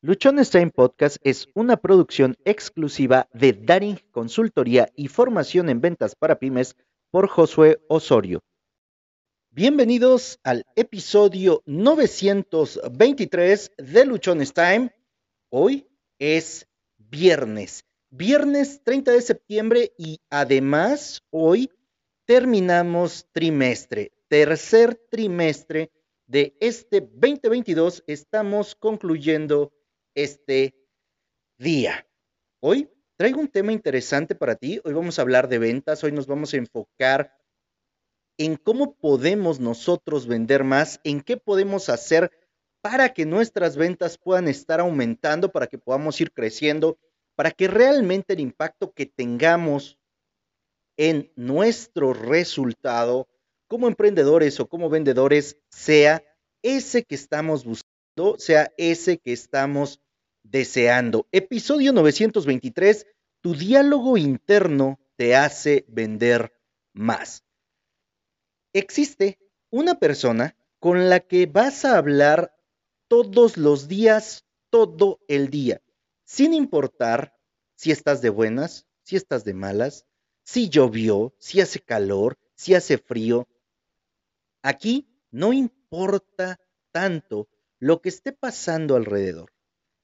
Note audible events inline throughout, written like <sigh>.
Luchones Time Podcast es una producción exclusiva de Daring Consultoría y Formación en Ventas para Pymes por Josué Osorio. Bienvenidos al episodio 923 de Luchones Time. Hoy es viernes, viernes 30 de septiembre y además hoy terminamos trimestre, tercer trimestre de este 2022. Estamos concluyendo este día. Hoy traigo un tema interesante para ti. Hoy vamos a hablar de ventas. Hoy nos vamos a enfocar en cómo podemos nosotros vender más, en qué podemos hacer para que nuestras ventas puedan estar aumentando, para que podamos ir creciendo, para que realmente el impacto que tengamos en nuestro resultado como emprendedores o como vendedores sea ese que estamos buscando, sea ese que estamos deseando. Episodio 923, tu diálogo interno te hace vender más. Existe una persona con la que vas a hablar todos los días, todo el día, sin importar si estás de buenas, si estás de malas, si llovió, si hace calor, si hace frío. Aquí no importa tanto lo que esté pasando alrededor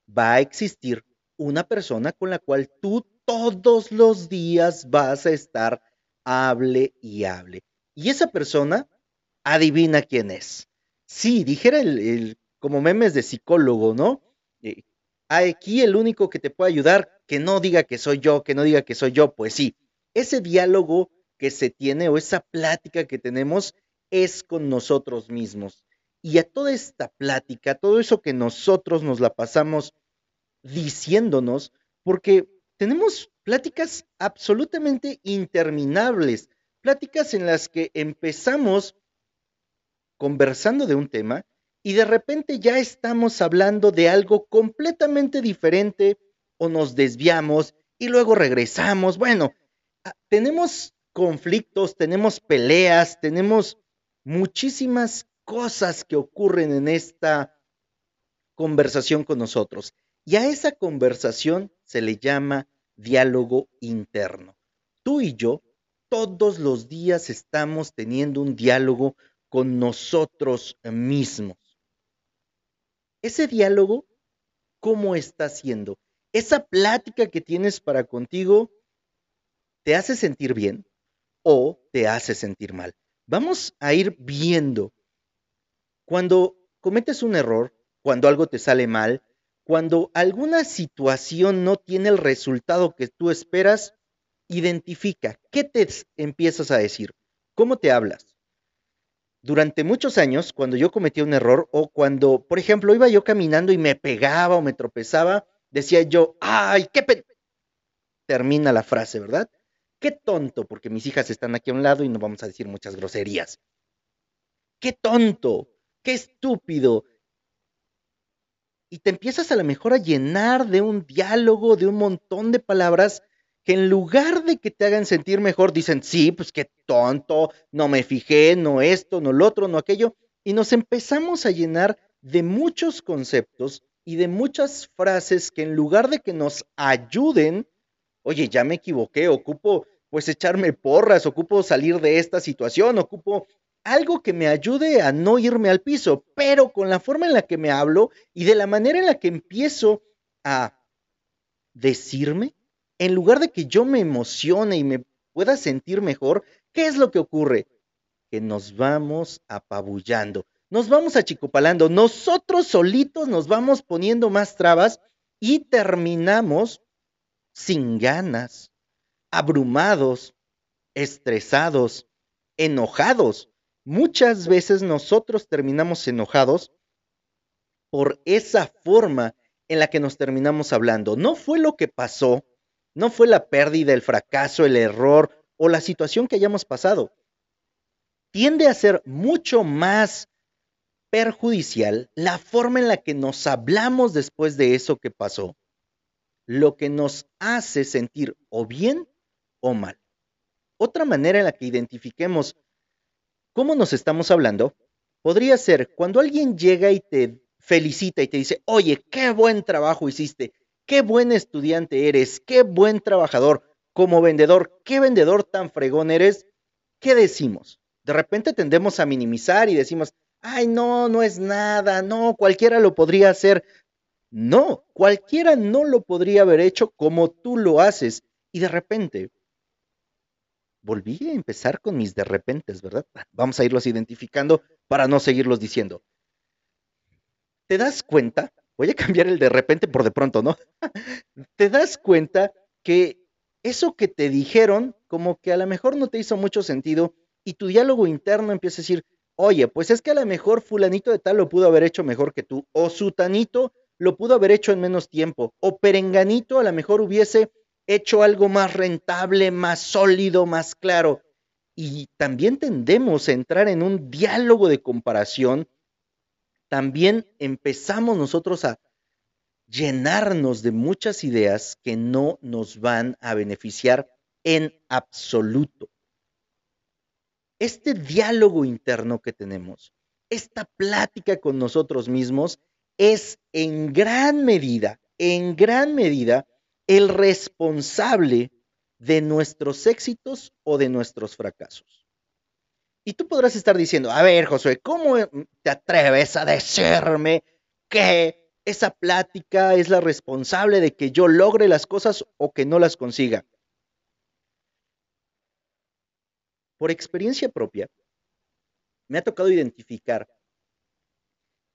va a existir una persona con la cual tú todos los días vas a estar hable y hable. Y esa persona, adivina quién es. Sí, dijera el, como memes de psicólogo, ¿no? Eh, aquí el único que te puede ayudar, que no diga que soy yo, que no diga que soy yo, pues sí, ese diálogo que se tiene o esa plática que tenemos es con nosotros mismos. Y a toda esta plática, todo eso que nosotros nos la pasamos diciéndonos, porque tenemos pláticas absolutamente interminables, pláticas en las que empezamos conversando de un tema y de repente ya estamos hablando de algo completamente diferente o nos desviamos y luego regresamos. Bueno, ah, tenemos conflictos, tenemos peleas, tenemos muchísimas cosas que ocurren en esta conversación con nosotros. Y a esa conversación se le llama diálogo interno. Tú y yo todos los días estamos teniendo un diálogo con nosotros mismos. Ese diálogo, ¿cómo está siendo? Esa plática que tienes para contigo, ¿te hace sentir bien o te hace sentir mal? Vamos a ir viendo cuando cometes un error, cuando algo te sale mal, cuando alguna situación no tiene el resultado que tú esperas, identifica qué te empiezas a decir, cómo te hablas. Durante muchos años, cuando yo cometía un error o cuando, por ejemplo, iba yo caminando y me pegaba o me tropezaba, decía yo, ay, qué... Termina la frase, ¿verdad? Qué tonto, porque mis hijas están aquí a un lado y no vamos a decir muchas groserías. Qué tonto, qué estúpido. Y te empiezas a lo mejor a llenar de un diálogo, de un montón de palabras que en lugar de que te hagan sentir mejor, dicen, sí, pues qué tonto, no me fijé, no esto, no lo otro, no aquello. Y nos empezamos a llenar de muchos conceptos y de muchas frases que en lugar de que nos ayuden, oye, ya me equivoqué, ocupo pues echarme porras, ocupo salir de esta situación, ocupo algo que me ayude a no irme al piso, pero con la forma en la que me hablo y de la manera en la que empiezo a decirme, en lugar de que yo me emocione y me pueda sentir mejor, ¿qué es lo que ocurre? Que nos vamos apabullando, nos vamos achicopalando, nosotros solitos nos vamos poniendo más trabas y terminamos sin ganas, abrumados, estresados, enojados muchas veces nosotros terminamos enojados por esa forma en la que nos terminamos hablando. No fue lo que pasó, no fue la pérdida, el fracaso, el error o la situación que hayamos pasado. Tiende a ser mucho más perjudicial la forma en la que nos hablamos después de eso que pasó, lo que nos hace sentir o bien o mal. Otra manera en la que identifiquemos ¿Cómo nos estamos hablando? Podría ser cuando alguien llega y te felicita y te dice, oye, qué buen trabajo hiciste, qué buen estudiante eres, qué buen trabajador, como vendedor, qué vendedor tan fregón eres, ¿qué decimos? De repente tendemos a minimizar y decimos, ay, no, no es nada, no, cualquiera lo podría hacer. No, cualquiera no lo podría haber hecho como tú lo haces. Y de repente, volví a empezar con mis de repentes, ¿verdad? Vamos a irlos identificando para no seguirlos diciendo. ¿Te das cuenta? Voy a cambiar el de repente por de pronto, ¿no? <laughs> ¿Te das cuenta que eso que te dijeron, como que a lo mejor no te hizo mucho sentido y tu diálogo interno empieza a decir, oye, pues es que a lo mejor fulanito de tal lo pudo haber hecho mejor que tú, o sutanito lo pudo haber hecho en menos tiempo, o perenganito a lo mejor hubiese hecho algo más rentable, más sólido, más claro. Y también tendemos a entrar en un diálogo de comparación, también empezamos nosotros a llenarnos de muchas ideas que no nos van a beneficiar en absoluto. Este diálogo interno que tenemos, esta plática con nosotros mismos, es en gran medida, en gran medida, el responsable de nuestros éxitos o de nuestros fracasos. Y tú podrás estar diciendo, a ver, Josué, ¿cómo te atreves a decirme que esa plática es la responsable de que yo logre las cosas o que no las consiga? Por experiencia propia, me ha tocado identificar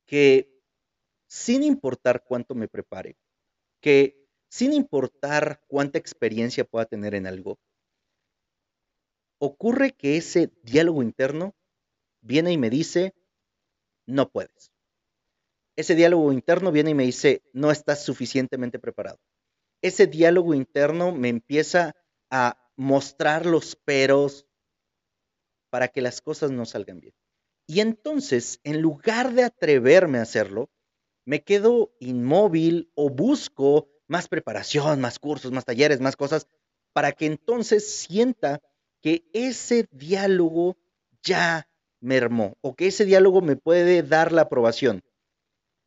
que sin importar cuánto me prepare, que sin importar cuánta experiencia pueda tener en algo, ocurre que ese diálogo interno viene y me dice, no puedes. Ese diálogo interno viene y me dice, no estás suficientemente preparado. Ese diálogo interno me empieza a mostrar los peros para que las cosas no salgan bien. Y entonces, en lugar de atreverme a hacerlo, me quedo inmóvil o busco más preparación, más cursos, más talleres, más cosas, para que entonces sienta que ese diálogo ya mermó o que ese diálogo me puede dar la aprobación.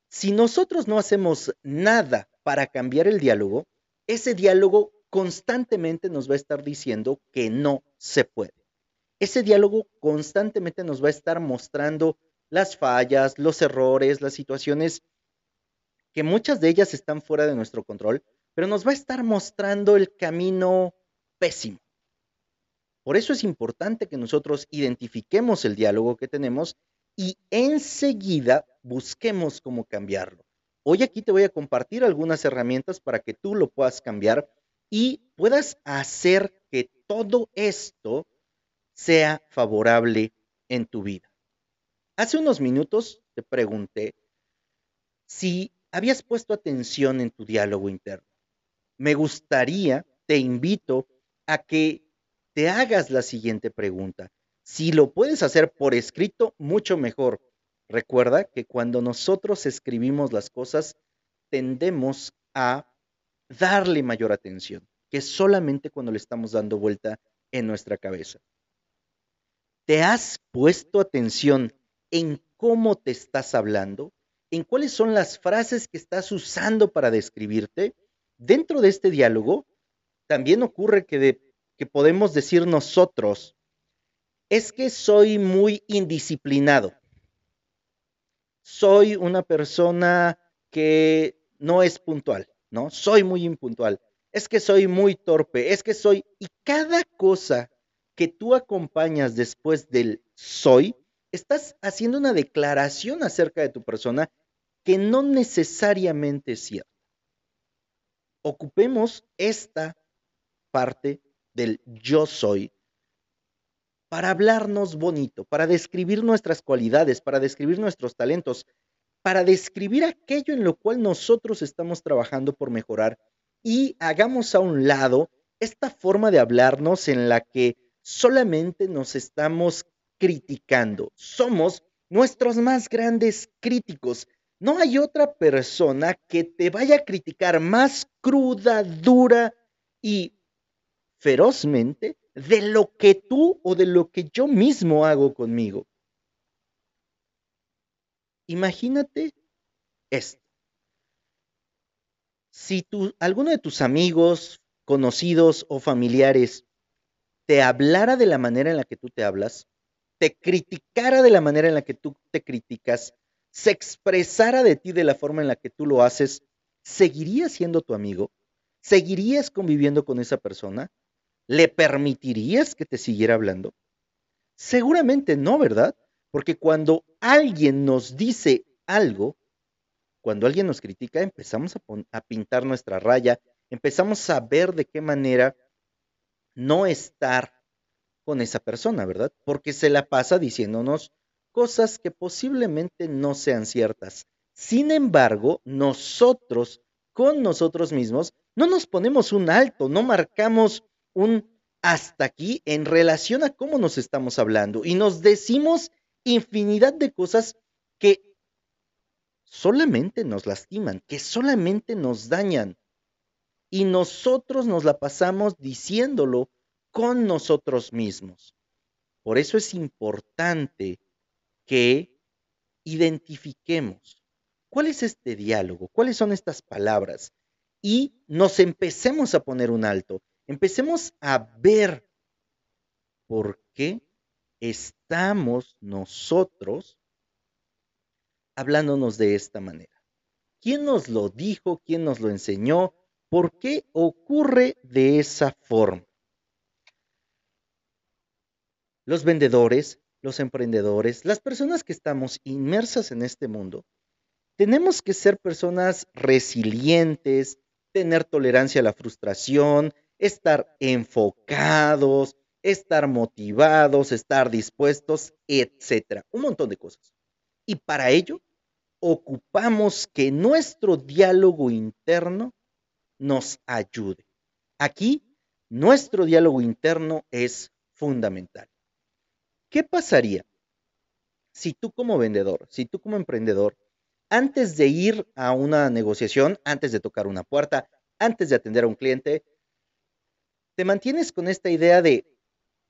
Si nosotros no hacemos nada para cambiar el diálogo, ese diálogo constantemente nos va a estar diciendo que no se puede. Ese diálogo constantemente nos va a estar mostrando las fallas, los errores, las situaciones que muchas de ellas están fuera de nuestro control, pero nos va a estar mostrando el camino pésimo. Por eso es importante que nosotros identifiquemos el diálogo que tenemos y enseguida busquemos cómo cambiarlo. Hoy aquí te voy a compartir algunas herramientas para que tú lo puedas cambiar y puedas hacer que todo esto sea favorable en tu vida. Hace unos minutos te pregunté si habías puesto atención en tu diálogo interno. Me gustaría, te invito a que te hagas la siguiente pregunta. Si lo puedes hacer por escrito, mucho mejor. Recuerda que cuando nosotros escribimos las cosas, tendemos a darle mayor atención que solamente cuando le estamos dando vuelta en nuestra cabeza. ¿Te has puesto atención en cómo te estás hablando? En cuáles son las frases que estás usando para describirte, dentro de este diálogo también ocurre que, podemos decir nosotros, es que soy muy indisciplinado. Soy una persona que no es puntual, ¿no? Soy muy impuntual. Es que soy muy torpe, es que soy... Y cada cosa que tú acompañas después del soy, estás haciendo una declaración acerca de tu persona que no necesariamente es cierto. Ocupemos esta parte del yo soy para hablarnos bonito, para describir nuestras cualidades, para describir nuestros talentos, para describir aquello en lo cual nosotros estamos trabajando por mejorar y hagamos a un lado esta forma de hablarnos en la que solamente nos estamos criticando. Somos nuestros más grandes críticos no hay otra persona que te vaya a criticar más cruda, dura y ferozmente de lo que tú o de lo que yo mismo hago conmigo. Imagínate esto. Si tú, alguno de tus amigos, conocidos o familiares te hablara de la manera en la que tú te hablas, te criticara de la manera en la que tú te criticas, se expresara de ti de la forma en la que tú lo haces, ¿seguirías siendo tu amigo? ¿Seguirías conviviendo con esa persona? ¿Le permitirías que te siguiera hablando? Seguramente no, ¿verdad? Porque cuando alguien nos dice algo, cuando alguien nos critica, empezamos a, a, pintar nuestra raya, empezamos a ver de qué manera no estar con esa persona, ¿verdad? Porque se la pasa diciéndonos cosas que posiblemente no sean ciertas. Sin embargo, nosotros, con nosotros mismos, no nos ponemos un alto, no marcamos un hasta aquí en relación a cómo nos estamos hablando y nos decimos infinidad de cosas que solamente nos lastiman, que solamente nos dañan. Y nosotros nos la pasamos diciéndolo con nosotros mismos. Por eso es importante que identifiquemos cuál es este diálogo, cuáles son estas palabras y nos empecemos a poner un alto, empecemos a ver por qué estamos nosotros hablándonos de esta manera. ¿Quién nos lo dijo? ¿Quién nos lo enseñó? ¿Por qué ocurre de esa forma? los vendedores, los emprendedores, las personas que estamos inmersas en este mundo, tenemos que ser personas resilientes, tener tolerancia a la frustración, estar enfocados, estar motivados, estar dispuestos, etcétera, un montón de cosas. Y para ello ocupamos que nuestro diálogo interno nos ayude. Aquí, nuestro diálogo interno es fundamental. ¿Qué pasaría si tú como vendedor, si tú como emprendedor, antes de ir a una negociación, antes de tocar una puerta, antes de atender a un cliente, te mantienes con esta idea de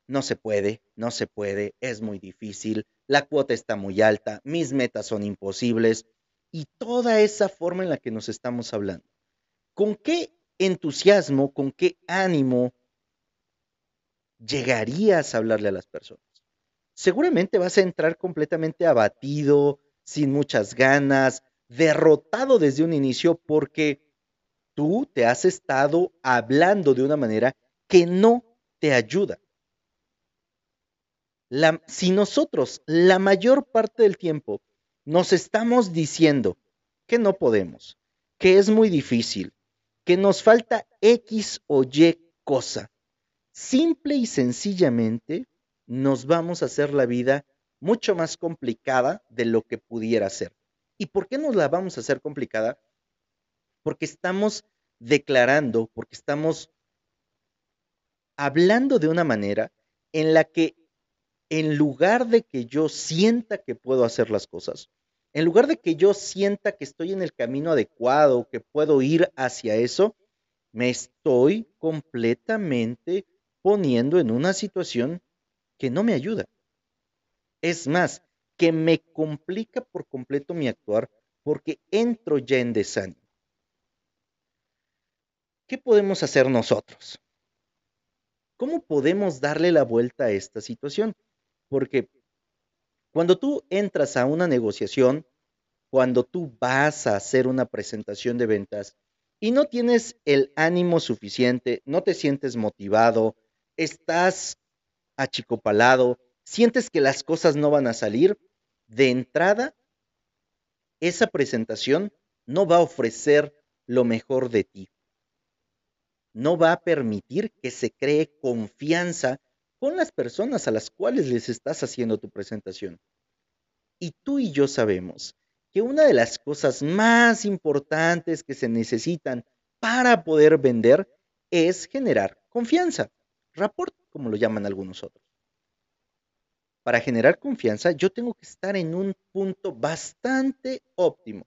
no se puede, no se puede, es muy difícil, la cuota está muy alta, mis metas son imposibles y toda esa forma en la que nos estamos hablando. ¿Con qué entusiasmo, con qué ánimo llegarías a hablarle a las personas? Seguramente vas a entrar completamente abatido, sin muchas ganas, derrotado desde un inicio porque tú te has estado hablando de una manera que no te ayuda. si nosotros la mayor parte del tiempo nos estamos diciendo que no podemos, que es muy difícil, que nos falta X o Y cosa, simple y sencillamente nos vamos a hacer la vida mucho más complicada de lo que pudiera ser. ¿Y por qué nos la vamos a hacer complicada? Porque estamos declarando, porque estamos hablando de una manera en la que en lugar de que yo sienta que puedo hacer las cosas, en lugar de que yo sienta que estoy en el camino adecuado, que puedo ir hacia eso, me estoy completamente poniendo en una situación que no me ayuda. Es más, que me complica por completo mi actuar porque entro ya en desánimo. ¿Qué podemos hacer nosotros? ¿Cómo podemos darle la vuelta a esta situación? Porque cuando tú entras a una negociación, cuando tú vas a hacer una presentación de ventas y no tienes el ánimo suficiente, no te sientes motivado, estás achicopalado, sientes que las cosas no van a salir, de entrada, esa presentación no va a ofrecer lo mejor de ti. No va a permitir que se cree confianza con las personas a las cuales les estás haciendo tu presentación. Y tú y yo sabemos que una de las cosas más importantes que se necesitan para poder vender es generar confianza. Rapport como lo llaman algunos otros. Para generar confianza, yo tengo que estar en un punto bastante óptimo.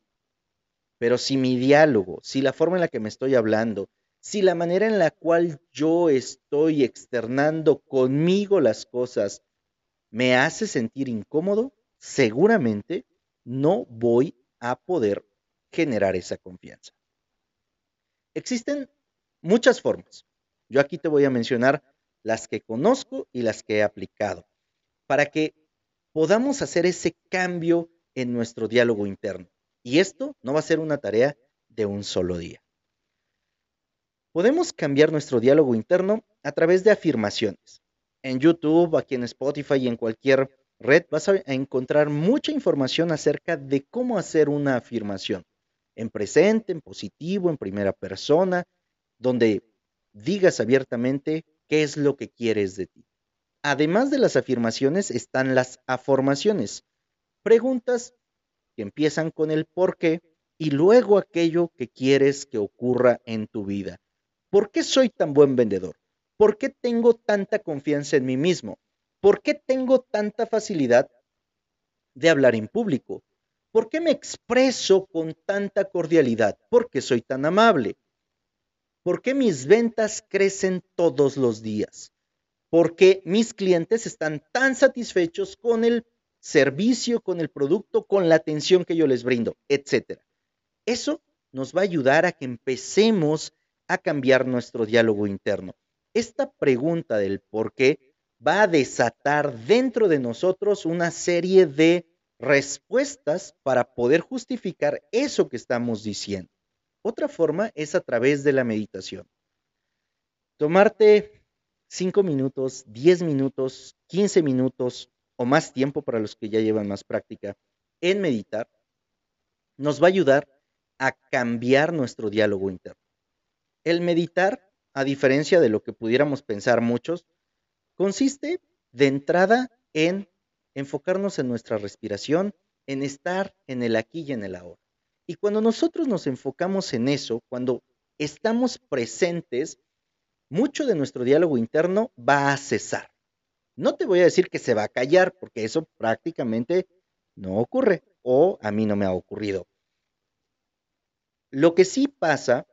Pero si mi diálogo, si la forma en la que me estoy hablando, si la manera en la cual yo estoy externando conmigo las cosas me hace sentir incómodo, seguramente no voy a poder generar esa confianza. Existen muchas formas. Yo aquí te voy a mencionar las que conozco y las que he aplicado para que podamos hacer ese cambio en nuestro diálogo interno. Y esto no va a ser una tarea de un solo día. Podemos cambiar nuestro diálogo interno a través de afirmaciones. En YouTube, aquí en Spotify y en cualquier red vas a encontrar mucha información acerca de cómo hacer una afirmación. En presente, en positivo, en primera persona, donde digas abiertamente qué es lo que quieres de ti. Además de las afirmaciones están las afirmaciones, preguntas que empiezan con el por qué y luego aquello que quieres que ocurra en tu vida. ¿Por qué soy tan buen vendedor? ¿Por qué tengo tanta confianza en mí mismo? ¿Por qué tengo tanta facilidad de hablar en público? ¿Por qué me expreso con tanta cordialidad? ¿Por qué soy tan amable? ¿Por qué mis ventas crecen todos los días? porque mis clientes están tan satisfechos con el servicio, con el producto, con la atención que yo les brindo, etcétera. Eso nos va a ayudar a que empecemos a cambiar nuestro diálogo interno. Esta pregunta del por qué va a desatar dentro de nosotros una serie de respuestas para poder justificar eso que estamos diciendo. Otra forma es a través de la meditación. Tomarte 5 minutos, 10 minutos, 15 minutos o más tiempo para los que ya llevan más práctica en meditar, nos va a ayudar a cambiar nuestro diálogo interno. El meditar, a diferencia de lo que pudiéramos pensar muchos, consiste de entrada en enfocarnos en nuestra respiración, en estar en el aquí y en el ahora. Y cuando nosotros nos enfocamos en eso, cuando estamos presentes, mucho de nuestro diálogo interno va a cesar. No te voy a decir que se va a callar, porque eso prácticamente no ocurre o a mí no me ha ocurrido. Lo que sí pasa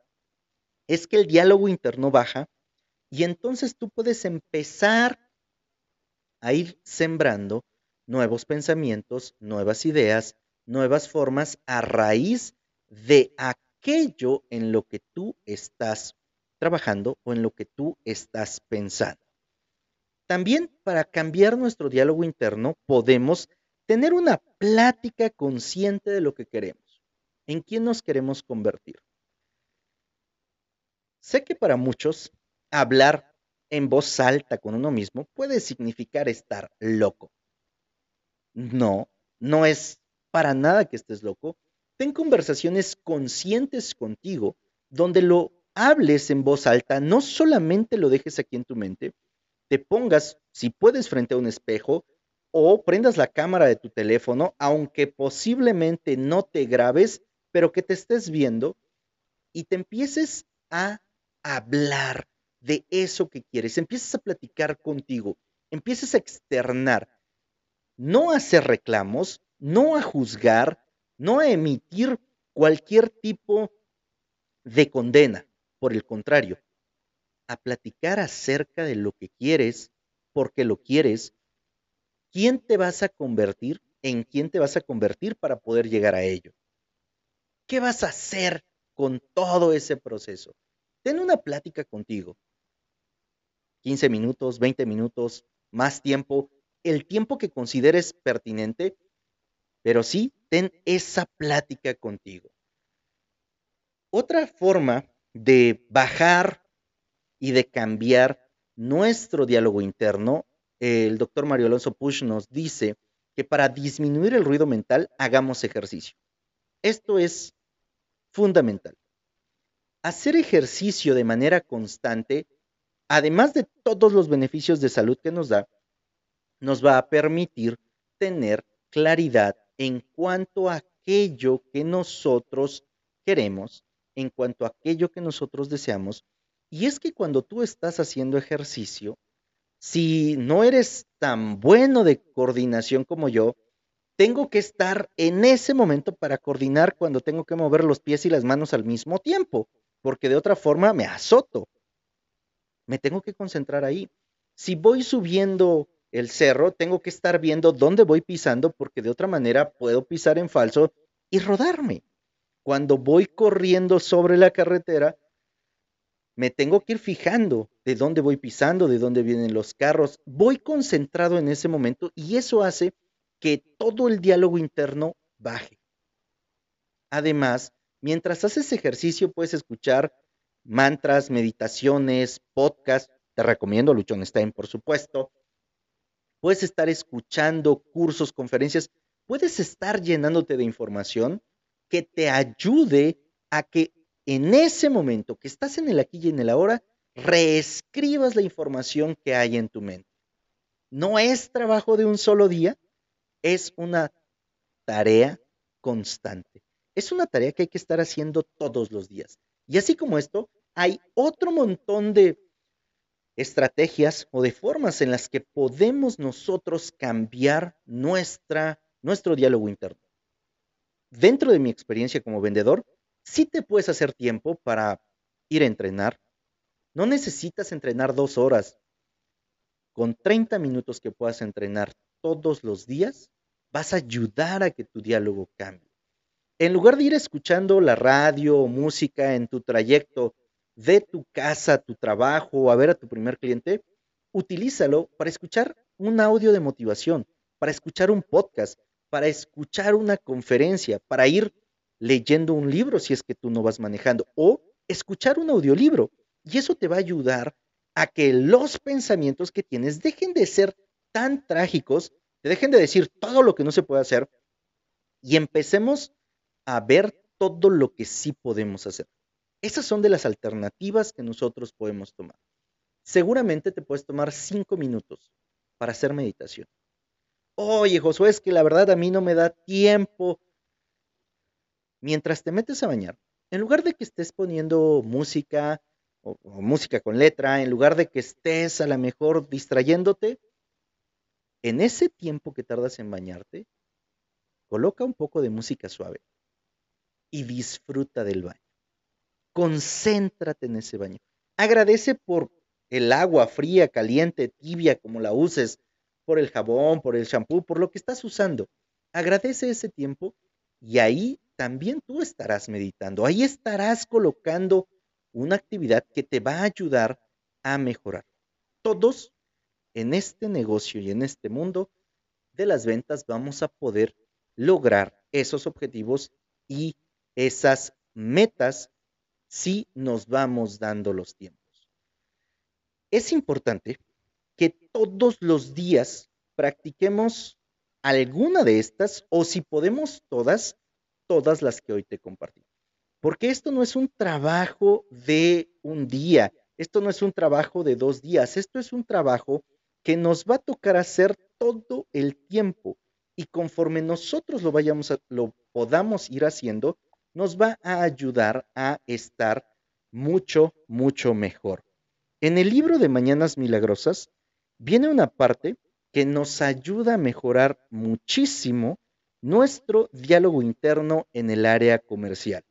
es que el diálogo interno baja y entonces tú puedes empezar a ir sembrando nuevos pensamientos, nuevas ideas, nuevas formas a raíz de aquello en lo que tú estás trabajando o en lo que tú estás pensando. También para cambiar nuestro diálogo interno podemos tener una plática consciente de lo que queremos, en quién nos queremos convertir. Sé que para muchos hablar en voz alta con uno mismo puede significar estar loco. No, no es para nada que estés loco. Ten conversaciones conscientes contigo donde lo hables en voz alta, no solamente lo dejes aquí en tu mente, te pongas, si puedes, frente a un espejo o prendas la cámara de tu teléfono, aunque posiblemente no te grabes, pero que te estés viendo y te empieces a hablar de eso que quieres, empieces a platicar contigo, empieces a externar, no hacer reclamos, no a juzgar, no a emitir cualquier tipo de condena, por el contrario, a platicar acerca de lo que quieres, porque lo quieres, quién te vas a convertir, en quién te vas a convertir para poder llegar a ello. ¿Qué vas a hacer con todo ese proceso? Ten una plática contigo. 15 minutos, 20 minutos, más tiempo, el tiempo que consideres pertinente, pero sí, ten esa plática contigo. Otra forma de bajar y de cambiar nuestro diálogo interno, el doctor Mario Alonso Push nos dice que para disminuir el ruido mental hagamos ejercicio. Esto es fundamental. Hacer ejercicio de manera constante, además de todos los beneficios de salud que nos da, nos va a permitir tener claridad en cuanto a aquello que nosotros queremos en cuanto a aquello que nosotros deseamos. Y es que cuando tú estás haciendo ejercicio, si no eres tan bueno de coordinación como yo, tengo que estar en ese momento para coordinar cuando tengo que mover los pies y las manos al mismo tiempo, porque de otra forma me azoto. Me tengo que concentrar ahí. Si voy subiendo el cerro, tengo que estar viendo dónde voy pisando, porque de otra manera puedo pisar en falso y rodarme. Cuando voy corriendo sobre la carretera, me tengo que ir fijando de dónde voy pisando, de dónde vienen los carros. Voy concentrado en ese momento y eso hace que todo el diálogo interno baje. Además, mientras haces ejercicio puedes escuchar mantras, meditaciones, podcasts. Te recomiendo Luchón Stein, por supuesto. Puedes estar escuchando cursos, conferencias. Puedes estar llenándote de información que te ayude a que en ese momento que estás en el aquí y en el ahora, reescribas la información que hay en tu mente. No es trabajo de un solo día, es una tarea constante. Es una tarea que hay que estar haciendo todos los días. Y así como esto, hay otro montón de estrategias o de formas en las que podemos nosotros cambiar nuestra, nuestro diálogo interno. Dentro de mi experiencia como vendedor, sí te puedes hacer tiempo para ir a entrenar. No necesitas entrenar dos horas. Con 30 minutos que puedas entrenar todos los días, vas a ayudar a que tu diálogo cambie. En lugar de ir escuchando la radio o música en tu trayecto de tu casa tu trabajo a ver a tu primer cliente, utilízalo para escuchar un audio de motivación, para escuchar un podcast, para escuchar una conferencia, para ir leyendo un libro si es que tú no vas manejando o escuchar un audiolibro. Y eso te va a ayudar a que los pensamientos que tienes dejen de ser tan trágicos, te dejen de decir todo lo que no se puede hacer y empecemos a ver todo lo que sí podemos hacer. Esas son de las alternativas que nosotros podemos tomar. Seguramente te puedes tomar cinco minutos para hacer meditación. Oye, Josué, es que la verdad a mí no me da tiempo mientras te metes a bañar, en lugar de que estés poniendo música o, música con letra, en lugar de que estés a lo mejor distrayéndote, en ese tiempo que tardas en bañarte, coloca un poco de música suave y disfruta del baño. Concéntrate en ese baño. Agradece por el agua fría, caliente, tibia, como la uses, por el jabón, por el champú, por lo que estás usando. Agradece ese tiempo y ahí también tú estarás meditando. Ahí estarás colocando una actividad que te va a ayudar a mejorar. Todos en este negocio y en este mundo de las ventas vamos a poder lograr esos objetivos y esas metas si nos vamos dando los tiempos. Es importante que todos los días practiquemos alguna de estas o si podemos todas, todas las que hoy te compartí. Porque esto no es un trabajo de un día, esto no es un trabajo de dos días, esto es un trabajo que nos va a tocar hacer todo el tiempo y conforme nosotros lo vayamos lo podamos ir haciendo, nos va a ayudar a estar mucho, mucho mejor. En el libro de Mañanas Milagrosas viene una parte que nos ayuda a mejorar muchísimo nuestro diálogo interno en el área comercial.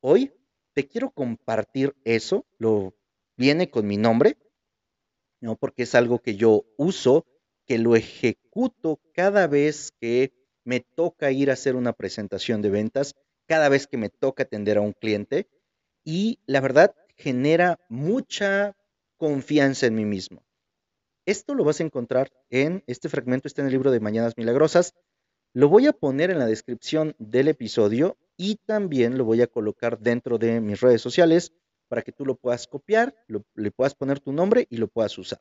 Hoy te quiero compartir eso, lo viene con mi nombre, no porque es algo que yo uso, que lo ejecuto cada vez que me toca ir a hacer una presentación de ventas, cada vez que me toca atender a un cliente y la verdad genera mucha confianza en mí mismo. Esto lo vas a encontrar en este fragmento, está en el libro de Mañanas Milagrosas. Lo voy a poner en la descripción del episodio y también lo voy a colocar dentro de mis redes sociales para que tú lo puedas copiar, le puedas poner tu nombre y lo puedas usar.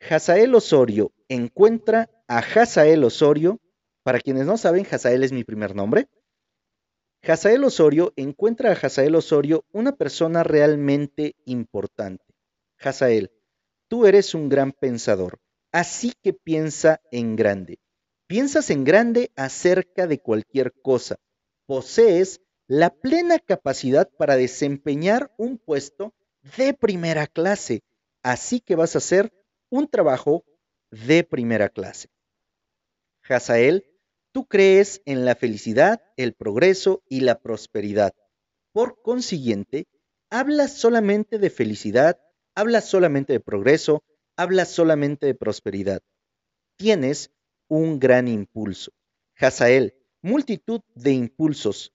Hazael Osorio encuentra a Hazael Osorio. Para quienes no saben, Hazael es mi primer nombre. Hazael Osorio encuentra a Hazael Osorio una persona realmente importante. Hazael, tú eres un gran pensador, así que piensa en grande. Piensas en grande acerca de cualquier cosa. Posees la plena capacidad para desempeñar un puesto de primera clase. Así que vas a hacer un trabajo de primera clase. Hazael, tú crees en la felicidad, el progreso y la prosperidad. Por consiguiente, hablas solamente de felicidad, hablas solamente de progreso, hablas solamente de prosperidad. Tienes un gran impulso. Hazael, multitud de impulsos.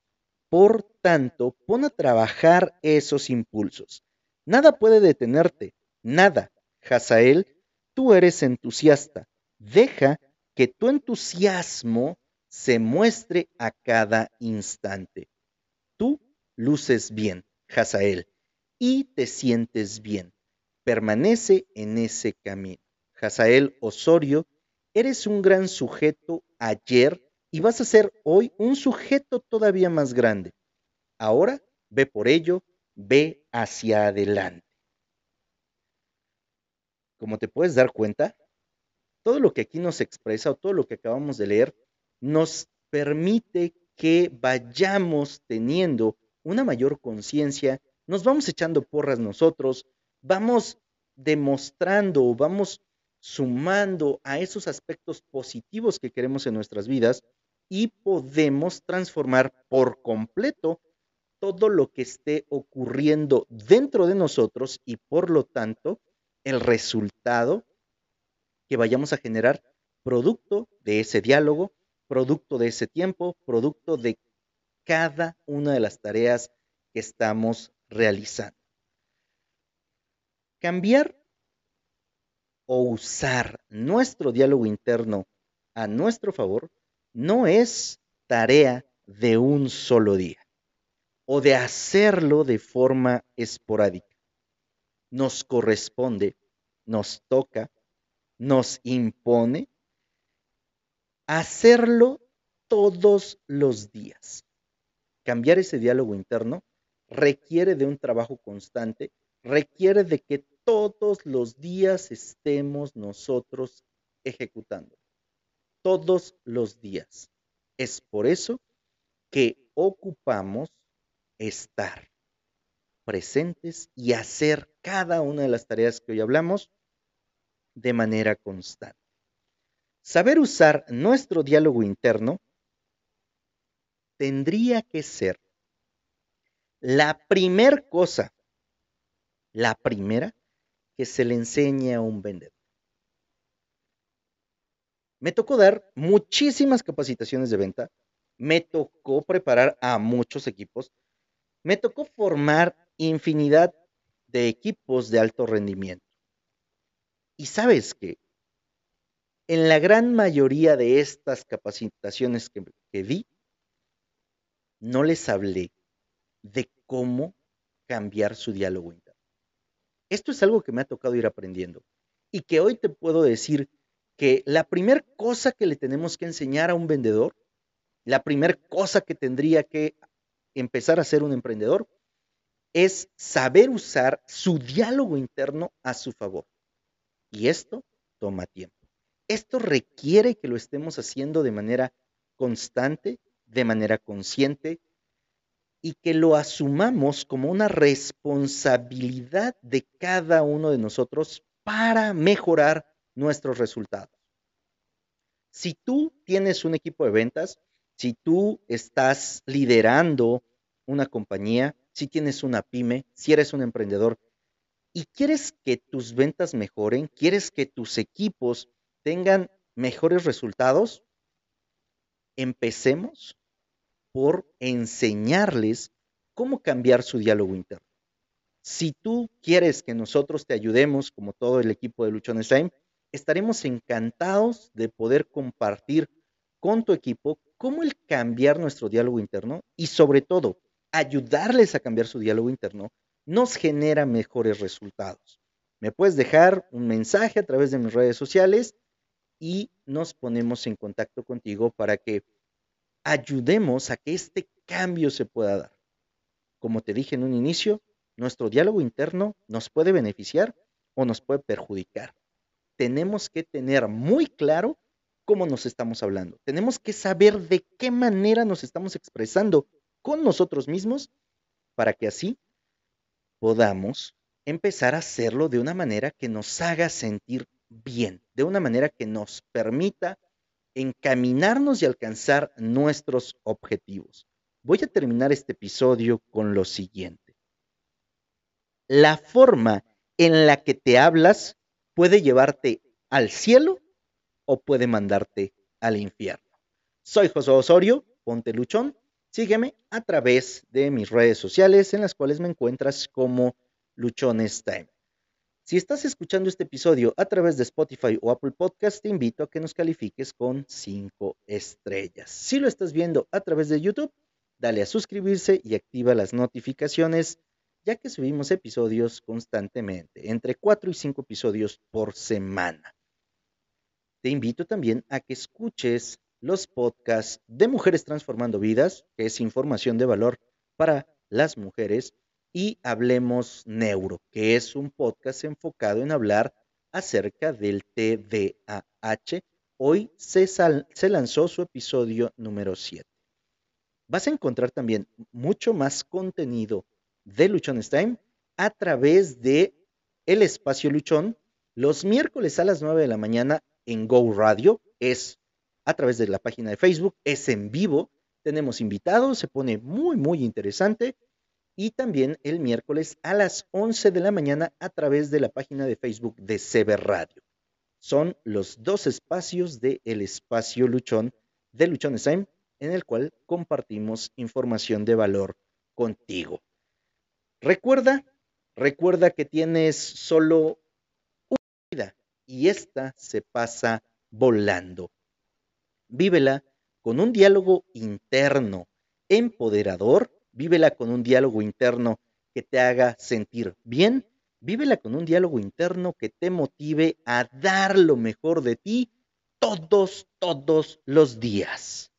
Por tanto, pon a trabajar esos impulsos. Nada puede detenerte, nada. Hazael, tú eres entusiasta. Deja que tu entusiasmo se muestre a cada instante. Tú luces bien, Hazael, y te sientes bien. Permanece en ese camino. Hazael Osorio, eres un gran sujeto ayer y vas a ser hoy un sujeto todavía más grande. Ahora ve por ello, ve hacia adelante. Como te puedes dar cuenta, todo lo que aquí nos expresa o todo lo que acabamos de leer nos permite que vayamos teniendo una mayor conciencia, nos vamos echando porras nosotros, vamos demostrando, vamos sumando a esos aspectos positivos que queremos en nuestras vidas y podemos transformar por completo todo lo que esté ocurriendo dentro de nosotros y por lo tanto el resultado que vayamos a generar producto de ese diálogo, producto de ese tiempo, producto de cada una de las tareas que estamos realizando. Cambiar o usar nuestro diálogo interno a nuestro favor no es tarea de un solo día o de hacerlo de forma esporádica. Nos corresponde, nos toca, nos impone hacerlo todos los días. Cambiar ese diálogo interno requiere de un trabajo constante, requiere de que todos los días estemos nosotros ejecutando. Todos los días. Es por eso que ocupamos estar presentes y hacer cada una de las tareas que hoy hablamos de manera constante. Saber usar nuestro diálogo interno tendría que ser la primer cosa, la primera que se le enseñe a un vendedor. Me tocó dar muchísimas capacitaciones de venta, me tocó preparar a muchos equipos, me tocó formar infinidad de equipos de alto rendimiento. Y sabes que en la gran mayoría de estas capacitaciones que, di, no les hablé de cómo cambiar su diálogo interno. Esto es algo que me ha tocado ir aprendiendo y que hoy te puedo decir que la primera cosa que le tenemos que enseñar a un vendedor, la primera cosa que tendría que empezar a ser un emprendedor, es saber usar su diálogo interno a su favor. Y esto toma tiempo. Esto requiere que lo estemos haciendo de manera constante, de manera consciente, y que lo asumamos como una responsabilidad de cada uno de nosotros para mejorar nuestros resultados. Si tú tienes un equipo de ventas, si tú estás liderando una compañía, si tienes una pyme, si eres un emprendedor y quieres que tus ventas mejoren, quieres que tus equipos tengan mejores resultados, empecemos por enseñarles cómo cambiar su diálogo interno. Si tú quieres que nosotros te ayudemos, como todo el equipo de Luchones Time, estaremos encantados de poder compartir con tu equipo cómo el cambiar nuestro diálogo interno y sobre todo ayudarles a cambiar su diálogo interno nos genera mejores resultados. Me puedes dejar un mensaje a través de mis redes sociales y nos ponemos en contacto contigo para que ayudemos a que este cambio se pueda dar. Como te dije en un inicio, nuestro diálogo interno nos puede beneficiar o nos puede perjudicar. Tenemos que tener muy claro cómo nos estamos hablando. Tenemos que saber de qué manera nos estamos expresando con nosotros mismos para que así podamos empezar a hacerlo de una manera que nos haga sentir bien, de una manera que nos permita encaminarnos y alcanzar nuestros objetivos. Voy a terminar este episodio con lo siguiente. La forma en la que te hablas puede llevarte al cielo o puede mandarte al infierno. Soy José Osorio Ponte Luchón. Sígueme a través de mis redes sociales en las cuales me encuentras como Luchones Time. Si estás escuchando este episodio a través de Spotify o Apple Podcast, te invito a que nos califiques con cinco estrellas. Si lo estás viendo a través de YouTube, dale a suscribirse y activa las notificaciones, ya que subimos episodios constantemente, entre cuatro y cinco episodios por semana. Te invito también a que escuches los podcasts de Mujeres Transformando Vidas, que es información de valor para las mujeres, y Hablemos Neuro, que es un podcast enfocado en hablar acerca del TDAH. Hoy se, se lanzó su episodio número 7. Vas a encontrar también mucho más contenido de Luchón Time a través de El Espacio Luchón los miércoles a las 9 de la mañana en Go Radio. Es a través de la página de Facebook, es en vivo, tenemos invitados, se pone muy, muy interesante. Y también el miércoles a las 11 de la mañana a través de la página de Facebook de CB Radio. Son los dos espacios de El Espacio Luchón de Luchón Time, en el cual compartimos información de valor contigo. Recuerda, recuerda que tienes solo una vida y esta se pasa volando. Vívela con un diálogo interno, empoderador, vívela con un diálogo interno que te haga sentir bien, vívela con un diálogo interno que te motive a dar lo mejor de ti todos, todos los días.